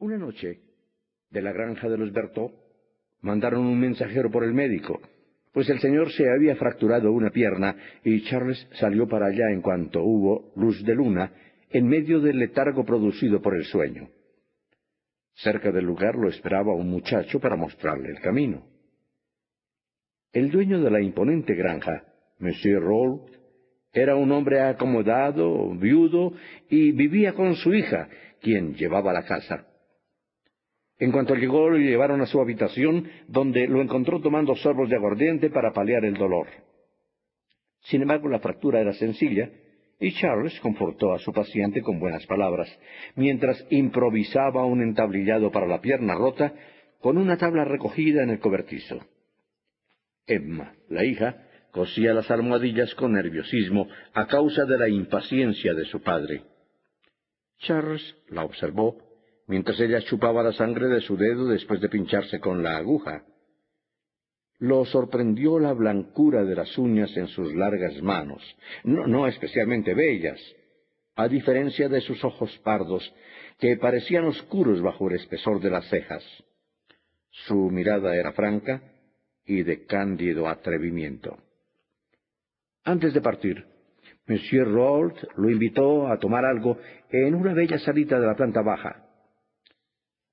Una noche, de la granja de los Bertaux, mandaron un mensajero por el médico, pues el señor se había fracturado una pierna y Charles salió para allá en cuanto hubo luz de luna en medio del letargo producido por el sueño. Cerca del lugar lo esperaba un muchacho para mostrarle el camino. El dueño de la imponente granja, Monsieur Roll, era un hombre acomodado, viudo, y vivía con su hija, quien llevaba la casa. En cuanto llegó, lo llevaron a su habitación, donde lo encontró tomando sorbos de aguardiente para paliar el dolor. Sin embargo, la fractura era sencilla, y Charles confortó a su paciente con buenas palabras, mientras improvisaba un entablillado para la pierna rota con una tabla recogida en el cobertizo. Emma, la hija, cosía las almohadillas con nerviosismo a causa de la impaciencia de su padre. Charles la observó mientras ella chupaba la sangre de su dedo después de pincharse con la aguja. Lo sorprendió la blancura de las uñas en sus largas manos, no, especialmente bellas, a diferencia de sus ojos pardos, que parecían oscuros bajo el espesor de las cejas. Su mirada era franca y de cándido atrevimiento. Antes de partir, Monsieur Rold lo invitó a tomar algo en una bella salita de la planta baja.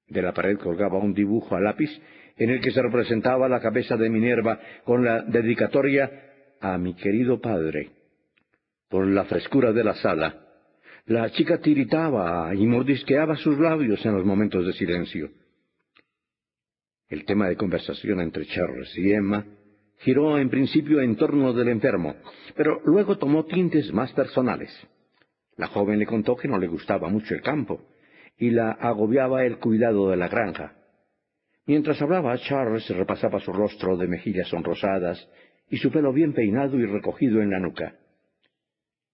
De la pared colgaba un dibujo a lápiz en el que se representaba la cabeza de Minerva con la dedicatoria a mi querido padre. Por la frescura de la sala, la chica tiritaba y mordisqueaba sus labios en los momentos de silencio. El tema de conversación entre Charles y Emma giró en principio en torno del enfermo, pero luego tomó tintes más personales. La joven le contó que no le gustaba mucho el campo, y la agobiaba el cuidado de la granja. Mientras hablaba, Charles repasaba su rostro de mejillas sonrosadas y su pelo bien peinado y recogido en la nuca.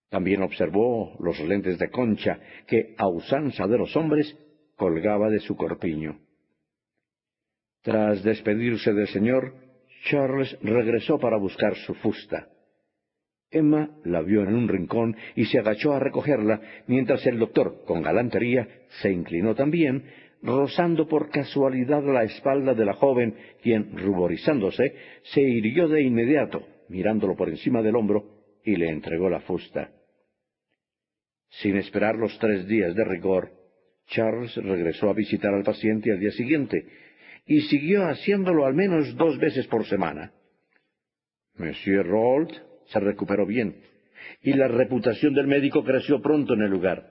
También observó los lentes de concha que, a usanza de los hombres, colgaba de su corpiño. Tras despedirse del señor, Charles regresó para buscar su fusta. Emma la vio en un rincón y se agachó a recogerla, mientras el doctor, con galantería, se inclinó también, rozando por casualidad la espalda de la joven, quien, ruborizándose, se hirió de inmediato, mirándolo por encima del hombro, y le entregó la fusta. Sin esperar los tres días de rigor, Charles regresó a visitar al paciente al día siguiente, y siguió haciéndolo al menos dos veces por semana. Monsieur Rold se recuperó bien, y la reputación del médico creció pronto en el lugar.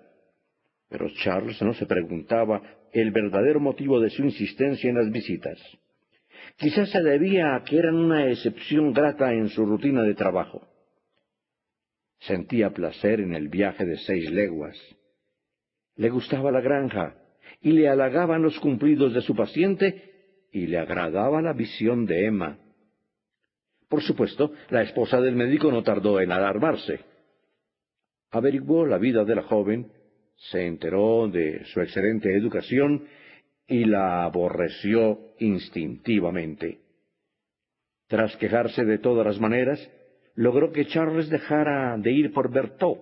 Pero Charles no se preguntaba el verdadero motivo de su insistencia en las visitas. Quizás se debía a que eran una excepción grata en su rutina de trabajo. Sentía placer en el viaje de seis leguas. Le gustaba la granja y le halagaban los cumplidos de su paciente y le agradaba la visión de Emma. Por supuesto, la esposa del médico no tardó en alarmarse. Averiguó la vida de la joven, se enteró de su excelente educación y la aborreció instintivamente. Tras quejarse de todas las maneras, logró que Charles dejara de ir por Berthaud,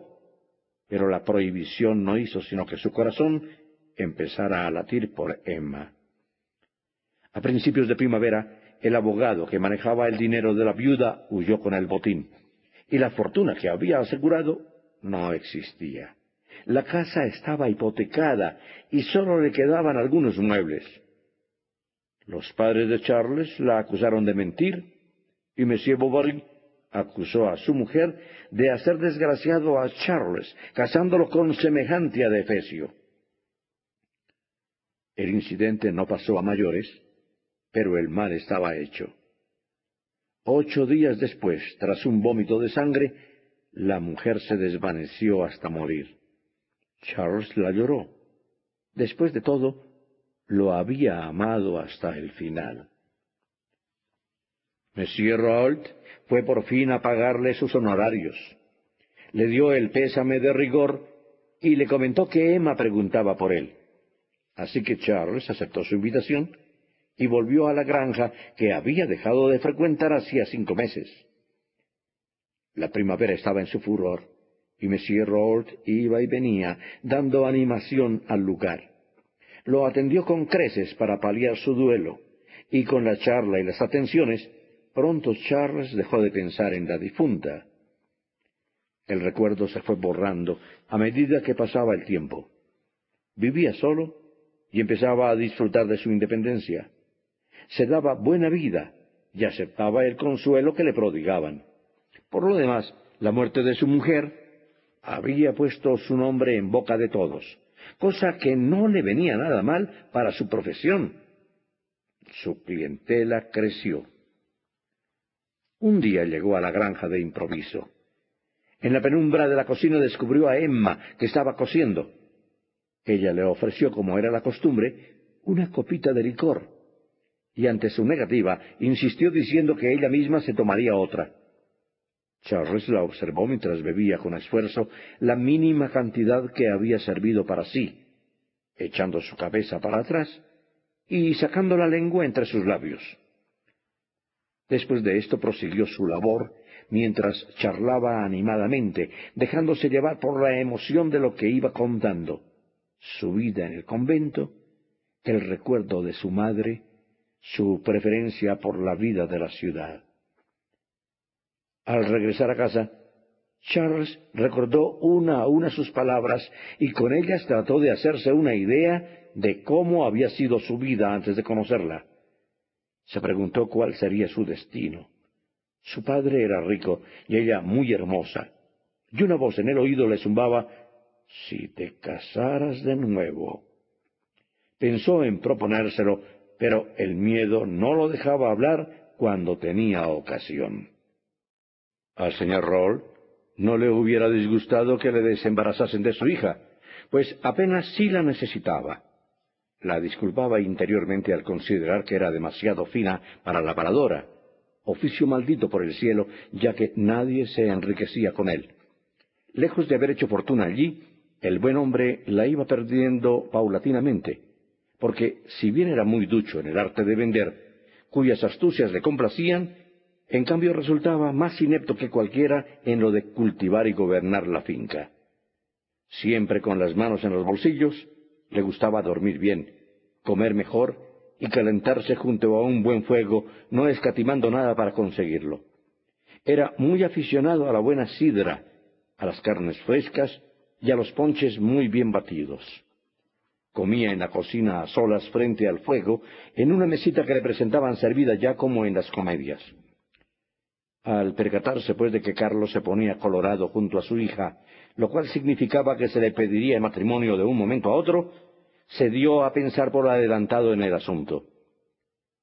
pero la prohibición no hizo sino que su corazón empezara a latir por Emma. A principios de primavera, el abogado que manejaba el dinero de la viuda huyó con el botín, y la fortuna que había asegurado no existía. La casa estaba hipotecada y sólo le quedaban algunos muebles. Los padres de Charles la acusaron de mentir y Monsieur Bovary acusó a su mujer de hacer desgraciado a Charles, casándolo con semejante adefesio. El incidente no pasó a mayores pero el mal estaba hecho. Ocho días después, tras un vómito de sangre, la mujer se desvaneció hasta morir. Charles la lloró. Después de todo, lo había amado hasta el final. Monsieur Raoult fue por fin a pagarle sus honorarios. Le dio el pésame de rigor y le comentó que Emma preguntaba por él. Así que Charles aceptó su invitación y volvió a la granja que había dejado de frecuentar hacía cinco meses. La primavera estaba en su furor, y Monsieur Rold iba y venía, dando animación al lugar. lo atendió con creces para paliar su duelo, y con la charla y las atenciones, pronto Charles dejó de pensar en la difunta. El recuerdo se fue borrando a medida que pasaba el tiempo. Vivía solo y empezaba a disfrutar de su independencia. Se daba buena vida y aceptaba el consuelo que le prodigaban. Por lo demás, la muerte de su mujer había puesto su nombre en boca de todos, cosa que no le venía nada mal para su profesión. Su clientela creció. Un día llegó a la granja de improviso. En la penumbra de la cocina descubrió a Emma, que estaba cosiendo. Ella le ofreció, como era la costumbre, una copita de licor, y ante su negativa insistió diciendo que ella misma se tomaría otra. Charles la observó mientras bebía con esfuerzo la mínima cantidad que había servido para sí, echando su cabeza para atrás y sacando la lengua entre sus labios. Después de esto prosiguió su labor mientras charlaba animadamente, dejándose llevar por la emoción de lo que iba contando, su vida en el convento, el recuerdo de su madre, su preferencia por la vida de la ciudad. Al regresar a casa, Charles recordó una a una sus palabras y con ellas trató de hacerse una idea de cómo había sido su vida antes de conocerla. Se preguntó cuál sería su destino. Su padre era rico y ella muy hermosa, y una voz en el oído le zumbaba Si te casaras de nuevo. Pensó en proponérselo, pero el miedo no lo dejaba hablar cuando tenía ocasión. Al señor Roll no le hubiera disgustado que le desembarazasen de su hija, pues apenas sí la necesitaba. La disculpaba interiormente al considerar que era demasiado fina para la paradora, oficio maldito por el cielo, ya que nadie se enriquecía con él. Lejos de haber hecho fortuna allí, el buen hombre la iba perdiendo paulatinamente, porque si bien era muy ducho en el arte de vender, cuyas astucias le complacían, en cambio resultaba más inepto que cualquiera en lo de cultivar y gobernar la finca. Siempre con las manos en los bolsillos, le gustaba dormir bien, comer mejor y calentarse junto a un buen fuego, no escatimando nada para conseguirlo. Era muy aficionado a la buena sidra, a las carnes frescas y a los ponches muy bien batidos. Comía en la cocina a solas frente al fuego, en una mesita que le presentaban servida ya como en las comedias. Al percatarse, pues, de que Carlos se ponía colorado junto a su hija, lo cual significaba que se le pediría el matrimonio de un momento a otro, se dio a pensar por adelantado en el asunto.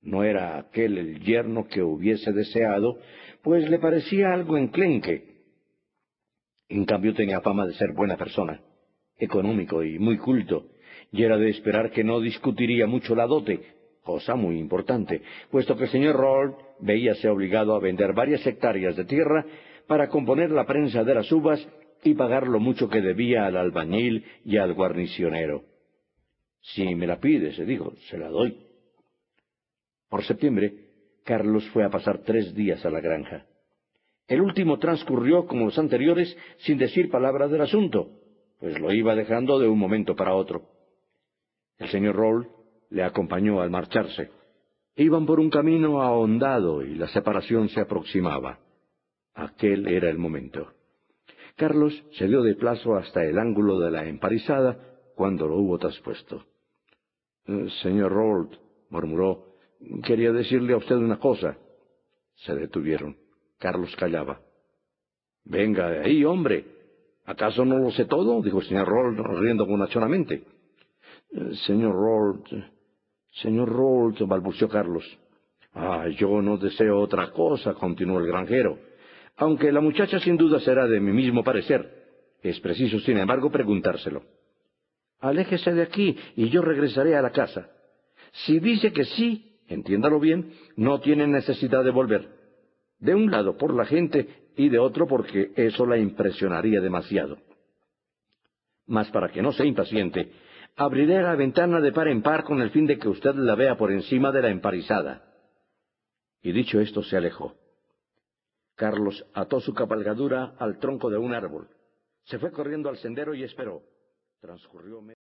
No era aquel el yerno que hubiese deseado, pues le parecía algo enclenque. En cambio tenía fama de ser buena persona, económico y muy culto, y era de esperar que no discutiría mucho la dote, cosa muy importante, puesto que el señor Rold veíase obligado a vender varias hectáreas de tierra para componer la prensa de las uvas y pagar lo mucho que debía al albañil y al guarnicionero. Si me la pide, se dijo, se la doy. Por septiembre, Carlos fue a pasar tres días a la granja. El último transcurrió como los anteriores sin decir palabra del asunto, pues lo iba dejando de un momento para otro. El señor Roll le acompañó al marcharse. Iban por un camino ahondado y la separación se aproximaba. Aquel era el momento. Carlos se dio de plazo hasta el ángulo de la emparizada cuando lo hubo traspuesto. Eh, señor Rold, murmuró, quería decirle a usted una cosa. Se detuvieron. Carlos callaba. Venga ahí, hombre. ¿Acaso no lo sé todo? dijo el señor Rold, riendo bonachonamente. Señor Rold, señor Rold, balbuceó Carlos. Ah, yo no deseo otra cosa, continuó el granjero. Aunque la muchacha sin duda será de mi mismo parecer. Es preciso, sin embargo, preguntárselo. Aléjese de aquí y yo regresaré a la casa. Si dice que sí, entiéndalo bien, no tiene necesidad de volver. De un lado por la gente y de otro porque eso la impresionaría demasiado. Mas para que no se impaciente, abriré la ventana de par en par con el fin de que usted la vea por encima de la emparizada. Y dicho esto se alejó. Carlos ató su cabalgadura al tronco de un árbol. Se fue corriendo al sendero y esperó. Transcurrió